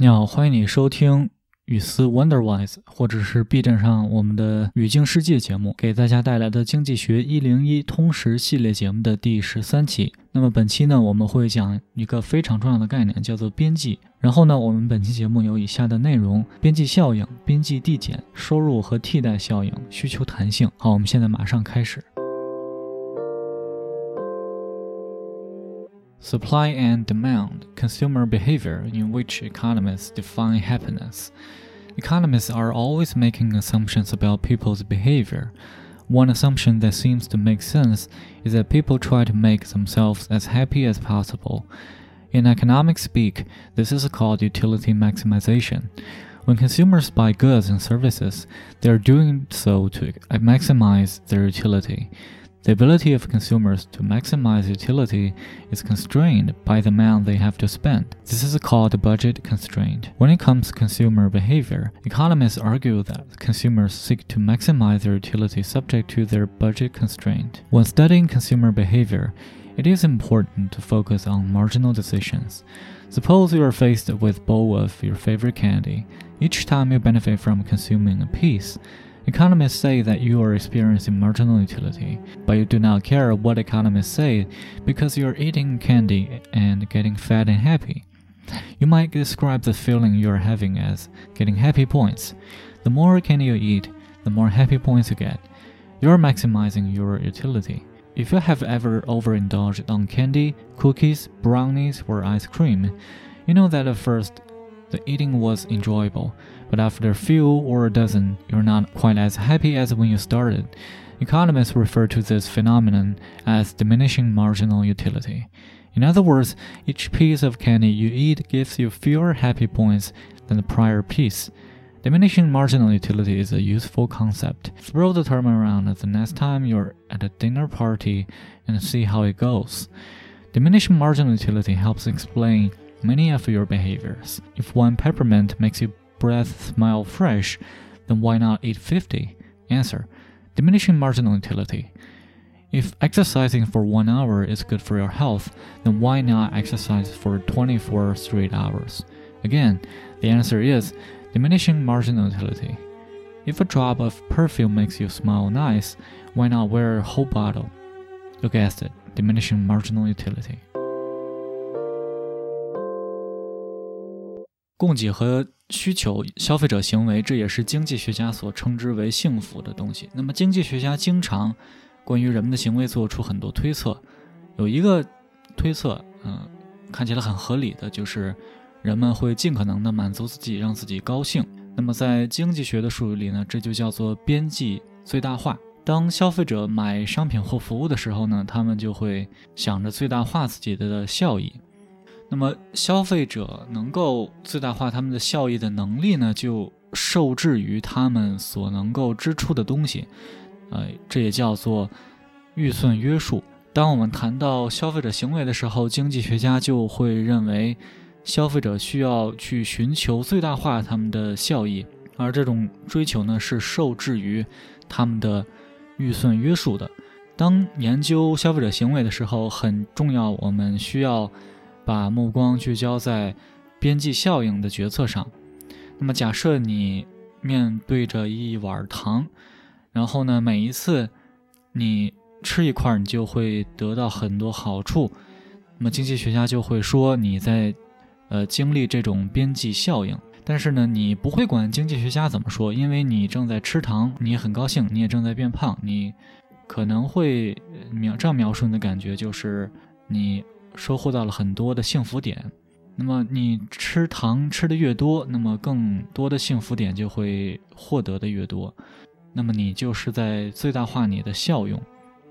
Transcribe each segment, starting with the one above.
你好，欢迎你收听雨思 Wonderwise，或者是 B 站上我们的语境世界节目，给大家带来的经济学一零一通识系列节目的第十三期。那么本期呢，我们会讲一个非常重要的概念，叫做边际。然后呢，我们本期节目有以下的内容：边际效应、边际递减、收入和替代效应、需求弹性。好，我们现在马上开始。Supply and demand, consumer behavior in which economists define happiness. Economists are always making assumptions about people's behavior. One assumption that seems to make sense is that people try to make themselves as happy as possible. In economic speak, this is called utility maximization. When consumers buy goods and services, they are doing so to maximize their utility. The ability of consumers to maximize utility is constrained by the amount they have to spend. This is called a budget constraint. When it comes to consumer behavior, economists argue that consumers seek to maximize their utility subject to their budget constraint. When studying consumer behavior, it is important to focus on marginal decisions. Suppose you are faced with a bowl of your favorite candy. Each time you benefit from consuming a piece, Economists say that you are experiencing marginal utility, but you do not care what economists say because you're eating candy and getting fat and happy. You might describe the feeling you're having as getting happy points. The more candy you eat, the more happy points you get. You're maximizing your utility. If you have ever overindulged on candy, cookies, brownies, or ice cream, you know that at first the eating was enjoyable, but after a few or a dozen, you're not quite as happy as when you started. Economists refer to this phenomenon as diminishing marginal utility. In other words, each piece of candy you eat gives you fewer happy points than the prior piece. Diminishing marginal utility is a useful concept. Throw the term around the next time you're at a dinner party and see how it goes. Diminishing marginal utility helps explain many of your behaviors. If one peppermint makes your breath smell fresh, then why not eat 50? Answer Diminishing marginal utility. If exercising for one hour is good for your health, then why not exercise for 24 straight hours? Again, the answer is diminishing marginal utility. If a drop of perfume makes you smell nice, why not wear a whole bottle? You guessed it, diminishing marginal utility. 供给和需求、消费者行为，这也是经济学家所称之为幸福的东西。那么，经济学家经常关于人们的行为做出很多推测。有一个推测，嗯，看起来很合理的，就是人们会尽可能的满足自己，让自己高兴。那么，在经济学的术语里呢，这就叫做边际最大化。当消费者买商品或服务的时候呢，他们就会想着最大化自己的效益。那么，消费者能够最大化他们的效益的能力呢，就受制于他们所能够支出的东西，呃，这也叫做预算约束。当我们谈到消费者行为的时候，经济学家就会认为，消费者需要去寻求最大化他们的效益，而这种追求呢，是受制于他们的预算约束的。当研究消费者行为的时候，很重要，我们需要。把目光聚焦在边际效应的决策上。那么，假设你面对着一碗糖，然后呢，每一次你吃一块，你就会得到很多好处。那么，经济学家就会说你在呃经历这种边际效应。但是呢，你不会管经济学家怎么说，因为你正在吃糖，你很高兴，你也正在变胖。你可能会描这样描述你的感觉，就是你。收获到了很多的幸福点，那么你吃糖吃的越多，那么更多的幸福点就会获得的越多，那么你就是在最大化你的效用。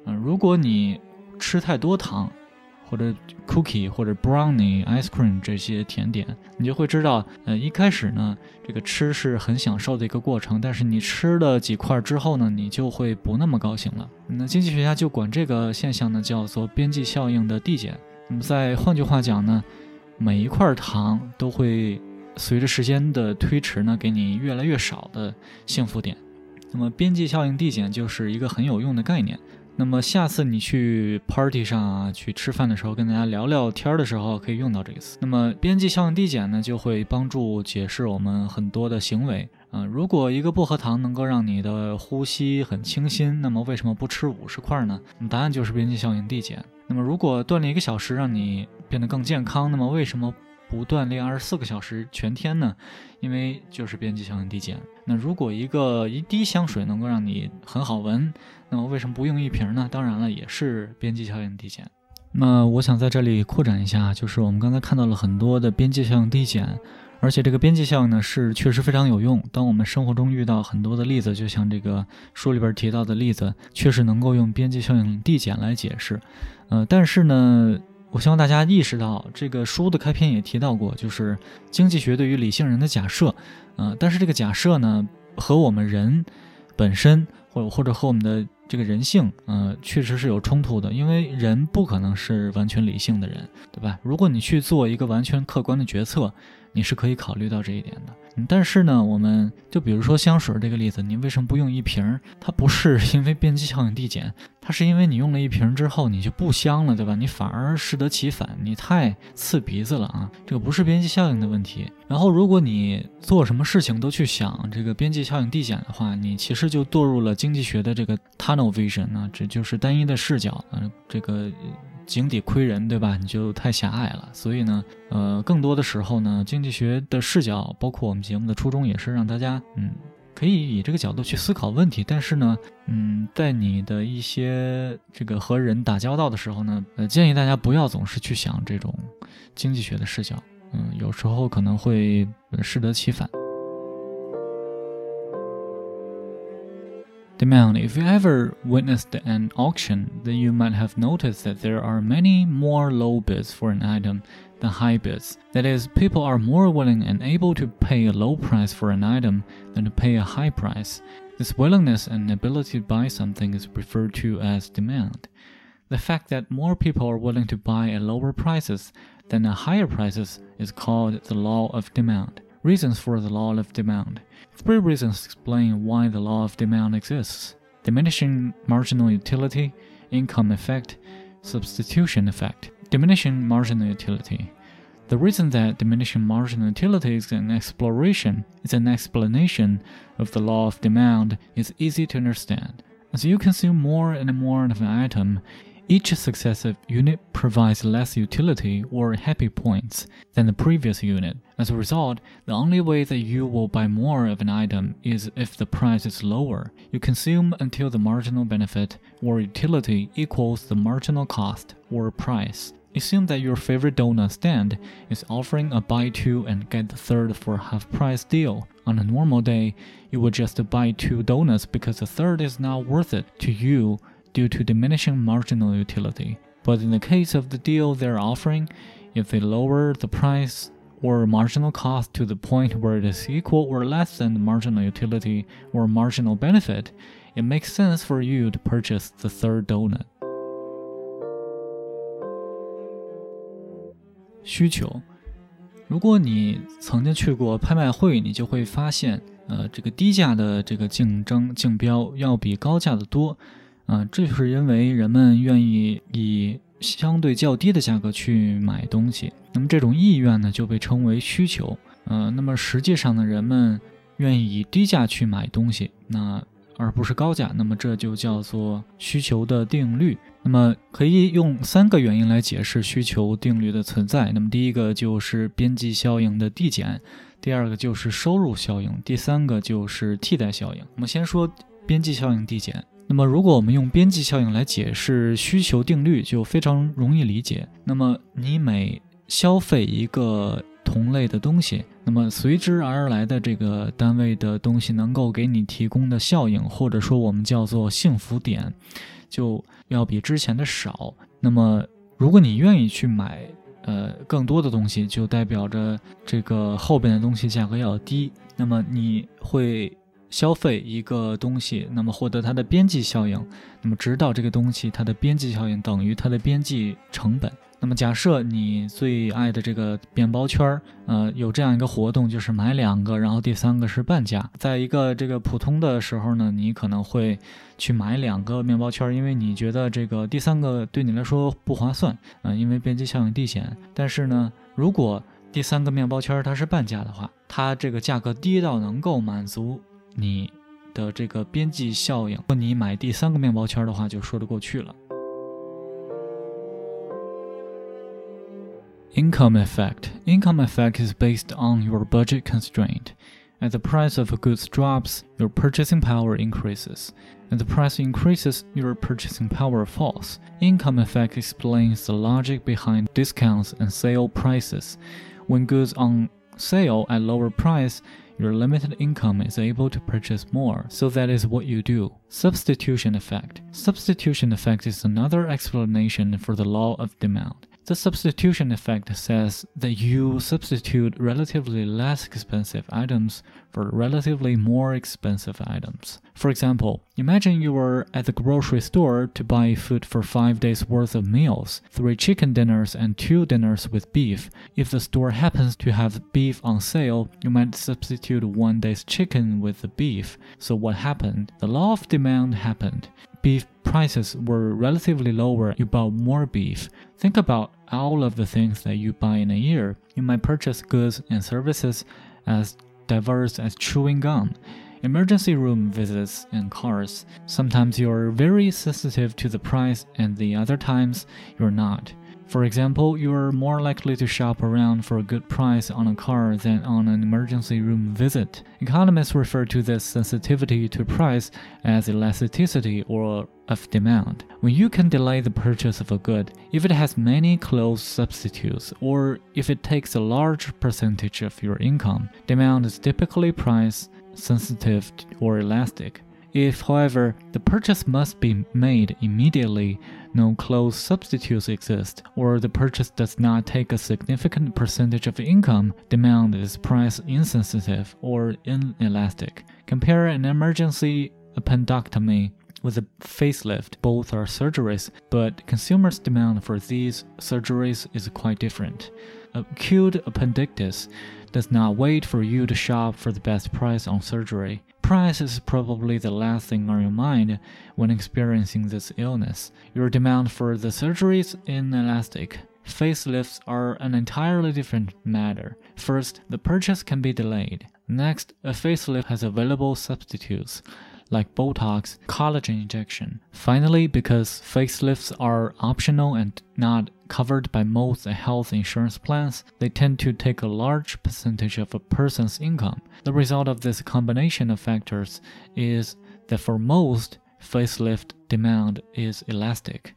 嗯，如果你吃太多糖，或者 cookie 或者 brownie ice cream 这些甜点，你就会知道，呃，一开始呢，这个吃是很享受的一个过程，但是你吃了几块之后呢，你就会不那么高兴了。那经济学家就管这个现象呢叫做边际效应的递减。那么，再换句话讲呢，每一块糖都会随着时间的推迟呢，给你越来越少的幸福点。那么，边际效应递减就是一个很有用的概念。那么下次你去 party 上啊，去吃饭的时候，跟大家聊聊天的时候，可以用到这个词。那么边际效应递减呢，就会帮助解释我们很多的行为。嗯，如果一个薄荷糖能够让你的呼吸很清新，那么为什么不吃五十块呢？答案就是边际效应递减。那么如果锻炼一个小时让你变得更健康，那么为什么不锻炼二十四个小时全天呢？因为就是边际效应递减。那如果一个一滴香水能够让你很好闻，那么为什么不用一瓶呢？当然了，也是边际效应递减。那我想在这里扩展一下，就是我们刚才看到了很多的边际效应递减，而且这个边际效应呢是确实非常有用。当我们生活中遇到很多的例子，就像这个书里边提到的例子，确实能够用边际效应递减来解释。呃，但是呢，我希望大家意识到，这个书的开篇也提到过，就是经济学对于理性人的假设。呃，但是这个假设呢，和我们人本身，或或者和我们的这个人性，呃，确实是有冲突的，因为人不可能是完全理性的人，对吧？如果你去做一个完全客观的决策，你是可以考虑到这一点的。但是呢，我们就比如说香水这个例子，你为什么不用一瓶？它不是 因为边际效应递减，它是因为你用了一瓶之后你就不香了，对吧？你反而适得其反，你太刺鼻子了啊！这个不是边际效应的问题。然后，如果你做什么事情都去想这个边际效应递减的话，你其实就堕入了经济学的这个 tunnel vision 啊，这就是单一的视角啊，这个。井底窥人，对吧？你就太狭隘了。所以呢，呃，更多的时候呢，经济学的视角，包括我们节目的初衷，也是让大家，嗯，可以以这个角度去思考问题。但是呢，嗯，在你的一些这个和人打交道的时候呢，呃，建议大家不要总是去想这种经济学的视角，嗯，有时候可能会适得其反。Demand. If you ever witnessed an auction, then you might have noticed that there are many more low bids for an item than high bids. That is, people are more willing and able to pay a low price for an item than to pay a high price. This willingness and ability to buy something is referred to as demand. The fact that more people are willing to buy at lower prices than at higher prices is called the law of demand. Reasons for the law of demand. Three reasons explain why the law of demand exists diminishing marginal utility, income effect, substitution effect. Diminishing marginal utility. The reason that diminishing marginal utility is an exploration is an explanation of the law of demand is easy to understand. As you consume more and more of an item, each successive unit provides less utility or happy points than the previous unit. As a result, the only way that you will buy more of an item is if the price is lower. You consume until the marginal benefit or utility equals the marginal cost or price. Assume that your favorite donut stand is offering a buy two and get the third for half price deal. On a normal day, you would just buy two donuts because the third is not worth it to you due to diminishing marginal utility. But in the case of the deal they're offering, if they lower the price or marginal cost to the point where it is equal or less than the marginal utility or marginal benefit, it makes sense for you to purchase the third donut. 需求，如果你曾经去过拍卖会，你就会发现，呃，这个低价的这个竞争竞标要比高价的多。 啊，这就是因为人们愿意以相对较低的价格去买东西，那么这种意愿呢就被称为需求。呃，那么实际上呢，人们愿意以低价去买东西，那而不是高价，那么这就叫做需求的定律。那么可以用三个原因来解释需求定律的存在。那么第一个就是边际效应的递减，第二个就是收入效应，第三个就是替代效应。我们先说边际效应递减。那么，如果我们用边际效应来解释需求定律，就非常容易理解。那么，你每消费一个同类的东西，那么随之而来的这个单位的东西能够给你提供的效应，或者说我们叫做幸福点，就要比之前的少。那么，如果你愿意去买呃更多的东西，就代表着这个后边的东西价格要低。那么你会。消费一个东西，那么获得它的边际效应，那么直到这个东西它的边际效应等于它的边际成本。那么假设你最爱的这个面包圈儿，呃，有这样一个活动，就是买两个，然后第三个是半价。在一个这个普通的时候呢，你可能会去买两个面包圈，因为你觉得这个第三个对你来说不划算，嗯，因为边际效应递减。但是呢，如果第三个面包圈它是半价的话，它这个价格低到能够满足你的这个边际效应，如果你买第三个面包圈儿的话，就说得过去了。Income effect. Income effect is based on your budget constraint. As the price of goods drops, your purchasing power increases. As the price increases, your purchasing power falls. Income effect explains the logic behind discounts and sale prices. When goods on sale at lower price, your limited income is able to purchase more, so that is what you do. Substitution effect. Substitution effect is another explanation for the law of demand. The substitution effect says that you substitute relatively less expensive items for relatively more expensive items. For example, imagine you were at the grocery store to buy food for five days worth of meals, three chicken dinners and two dinners with beef. If the store happens to have beef on sale, you might substitute one day's chicken with the beef. So what happened? The law of demand happened beef prices were relatively lower, you bought more beef. Think about all of the things that you buy in a year. You might purchase goods and services as diverse as chewing gum, emergency room visits, and cars. Sometimes you're very sensitive to the price, and the other times you're not. For example, you are more likely to shop around for a good price on a car than on an emergency room visit. Economists refer to this sensitivity to price as elasticity or of demand. When you can delay the purchase of a good, if it has many close substitutes, or if it takes a large percentage of your income, demand is typically price sensitive or elastic. If, however, the purchase must be made immediately, no close substitutes exist, or the purchase does not take a significant percentage of income, demand is price insensitive or inelastic. Compare an emergency appendectomy with a facelift. Both are surgeries, but consumers' demand for these surgeries is quite different. Acute appendicitis does not wait for you to shop for the best price on surgery. Price is probably the last thing on your mind when experiencing this illness. Your demand for the surgery is inelastic. Facelifts are an entirely different matter. First, the purchase can be delayed. Next, a facelift has available substitutes like Botox, collagen injection. Finally, because facelifts are optional and not covered by most health insurance plans, they tend to take a large percentage of a person's income. The result of this combination of factors is that for most, facelift demand is elastic.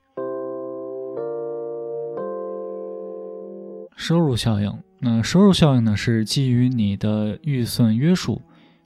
收入效应，那收入效应呢是基于你的预算约束。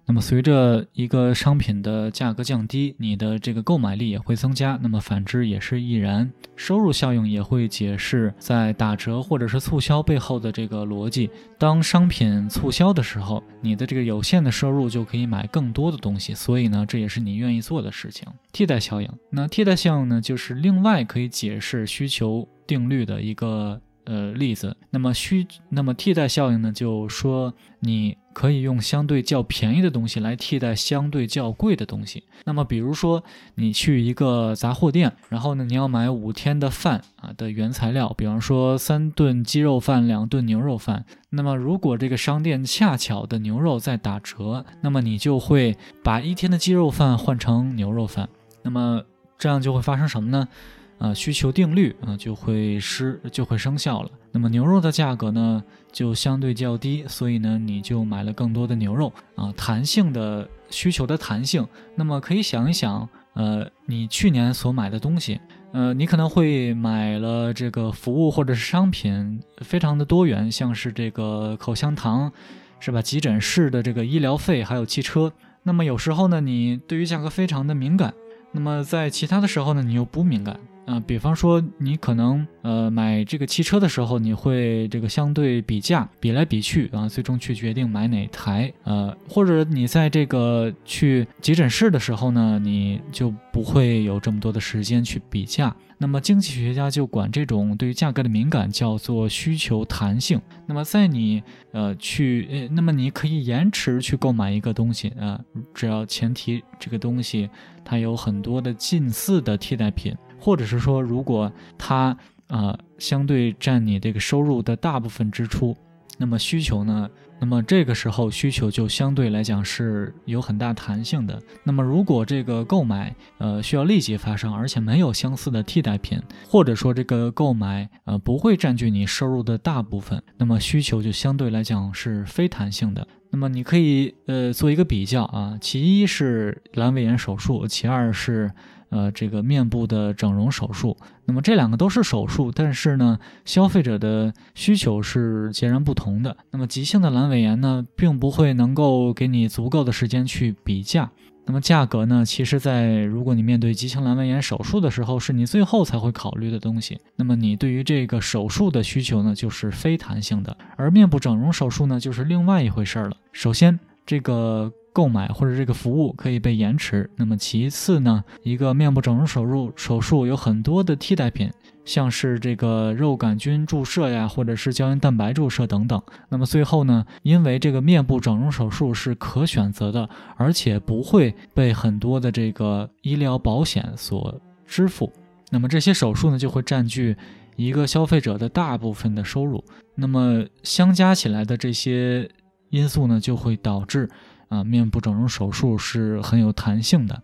那么，随着一个商品的价格降低，你的这个购买力也会增加。那么，反之也是亦然。收入效应也会解释在打折或者是促销背后的这个逻辑。当商品促销的时候，你的这个有限的收入就可以买更多的东西。所以呢，这也是你愿意做的事情。替代效应，那替代效应呢，就是另外可以解释需求定律的一个。呃，例子，那么需，那么替代效应呢？就说你可以用相对较便宜的东西来替代相对较贵的东西。那么，比如说你去一个杂货店，然后呢，你要买五天的饭啊的原材料，比方说三顿鸡肉饭、两顿牛肉饭。那么，如果这个商店恰巧的牛肉在打折，那么你就会把一天的鸡肉饭换成牛肉饭。那么这样就会发生什么呢？啊，需求定律啊就会失就会生效了。那么牛肉的价格呢就相对较低，所以呢你就买了更多的牛肉啊。弹性的需求的弹性，那么可以想一想，呃，你去年所买的东西，呃，你可能会买了这个服务或者是商品，非常的多元，像是这个口香糖，是吧？急诊室的这个医疗费，还有汽车。那么有时候呢，你对于价格非常的敏感，那么在其他的时候呢，你又不敏感。啊，比方说你可能呃买这个汽车的时候，你会这个相对比价，比来比去啊，最终去决定买哪台。呃，或者你在这个去急诊室的时候呢，你就不会有这么多的时间去比价。那么经济学家就管这种对于价格的敏感叫做需求弹性。那么在你呃去呃，那么你可以延迟去购买一个东西啊，只要前提这个东西它有很多的近似的替代品。或者是说，如果它呃相对占你这个收入的大部分支出，那么需求呢？那么这个时候需求就相对来讲是有很大弹性的。那么如果这个购买呃需要立即发生，而且没有相似的替代品，或者说这个购买呃不会占据你收入的大部分，那么需求就相对来讲是非弹性的。那么你可以呃做一个比较啊，其一是阑尾炎手术，其二是。呃，这个面部的整容手术，那么这两个都是手术，但是呢，消费者的需求是截然不同的。那么急性的阑尾炎呢，并不会能够给你足够的时间去比价。那么价格呢，其实，在如果你面对急性阑尾炎手术的时候，是你最后才会考虑的东西。那么你对于这个手术的需求呢，就是非弹性的，而面部整容手术呢，就是另外一回事儿了。首先，这个。购买或者这个服务可以被延迟。那么其次呢，一个面部整容手术手术有很多的替代品，像是这个肉杆菌注射呀，或者是胶原蛋白注射等等。那么最后呢，因为这个面部整容手术是可选择的，而且不会被很多的这个医疗保险所支付，那么这些手术呢就会占据一个消费者的大部分的收入。那么相加起来的这些因素呢，就会导致。啊，面部整容手术是很有弹性的。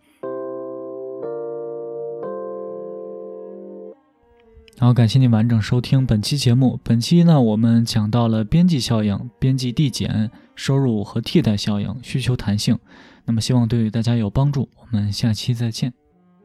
好，感谢您完整收听本期节目。本期呢，我们讲到了边际效应、边际递减、收入和替代效应、需求弹性。那么，希望对大家有帮助。我们下期再见。